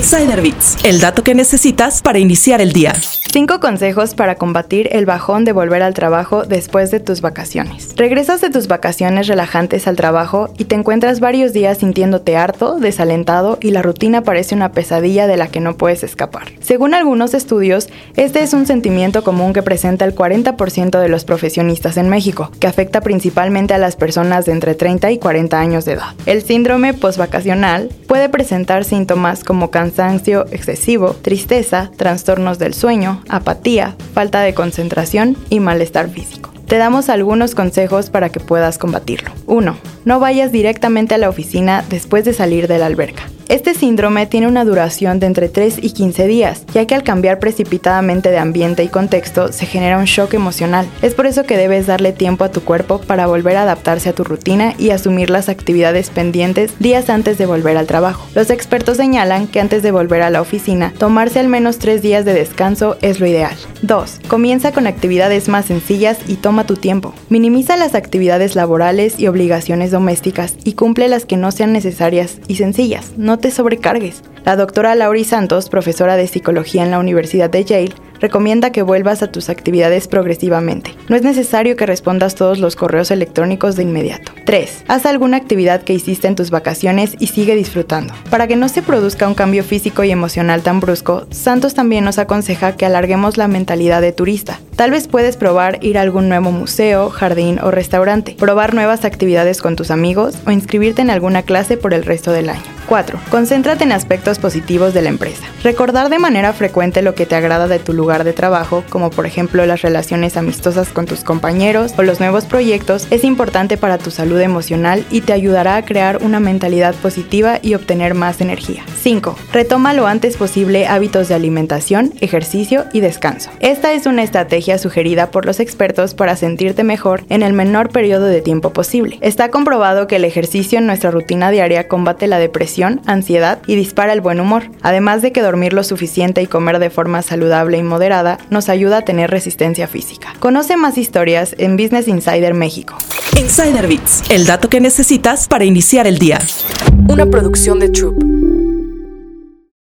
Insider Bits, el dato que necesitas para iniciar el día. Cinco consejos para combatir el bajón de volver al trabajo después de tus vacaciones. Regresas de tus vacaciones relajantes al trabajo y te encuentras varios días sintiéndote harto, desalentado y la rutina parece una pesadilla de la que no puedes escapar. Según algunos estudios, este es un sentimiento común que presenta el 40% de los profesionistas en México, que afecta principalmente a las personas de entre 30 y 40 años de edad. El síndrome postvacacional puede presentar síntomas como cansancio excesivo, tristeza, trastornos del sueño, apatía, falta de concentración y malestar físico. Te damos algunos consejos para que puedas combatirlo. 1. No vayas directamente a la oficina después de salir de la alberca. Este síndrome tiene una duración de entre 3 y 15 días, ya que al cambiar precipitadamente de ambiente y contexto se genera un shock emocional. Es por eso que debes darle tiempo a tu cuerpo para volver a adaptarse a tu rutina y asumir las actividades pendientes días antes de volver al trabajo. Los expertos señalan que antes de volver a la oficina, tomarse al menos 3 días de descanso es lo ideal. 2. Comienza con actividades más sencillas y toma tu tiempo. Minimiza las actividades laborales y obligaciones domésticas y cumple las que no sean necesarias y sencillas. No te sobrecargues. La doctora Laurie Santos, profesora de psicología en la Universidad de Yale, recomienda que vuelvas a tus actividades progresivamente. No es necesario que respondas todos los correos electrónicos de inmediato. 3. Haz alguna actividad que hiciste en tus vacaciones y sigue disfrutando. Para que no se produzca un cambio físico y emocional tan brusco, Santos también nos aconseja que alarguemos la mentalidad de turista. Tal vez puedes probar ir a algún nuevo museo, jardín o restaurante, probar nuevas actividades con tus amigos o inscribirte en alguna clase por el resto del año. 4. Concéntrate en aspectos positivos de la empresa. Recordar de manera frecuente lo que te agrada de tu lugar de trabajo, como por ejemplo las relaciones amistosas con tus compañeros o los nuevos proyectos, es importante para tu salud emocional y te ayudará a crear una mentalidad positiva y obtener más energía. 5. Retoma lo antes posible hábitos de alimentación, ejercicio y descanso. Esta es una estrategia sugerida por los expertos para sentirte mejor en el menor periodo de tiempo posible. Está comprobado que el ejercicio en nuestra rutina diaria combate la ansiedad y dispara el buen humor, además de que dormir lo suficiente y comer de forma saludable y moderada nos ayuda a tener resistencia física. Conoce más historias en Business Insider México. Insider Bits, el dato que necesitas para iniciar el día. Una producción de Troop.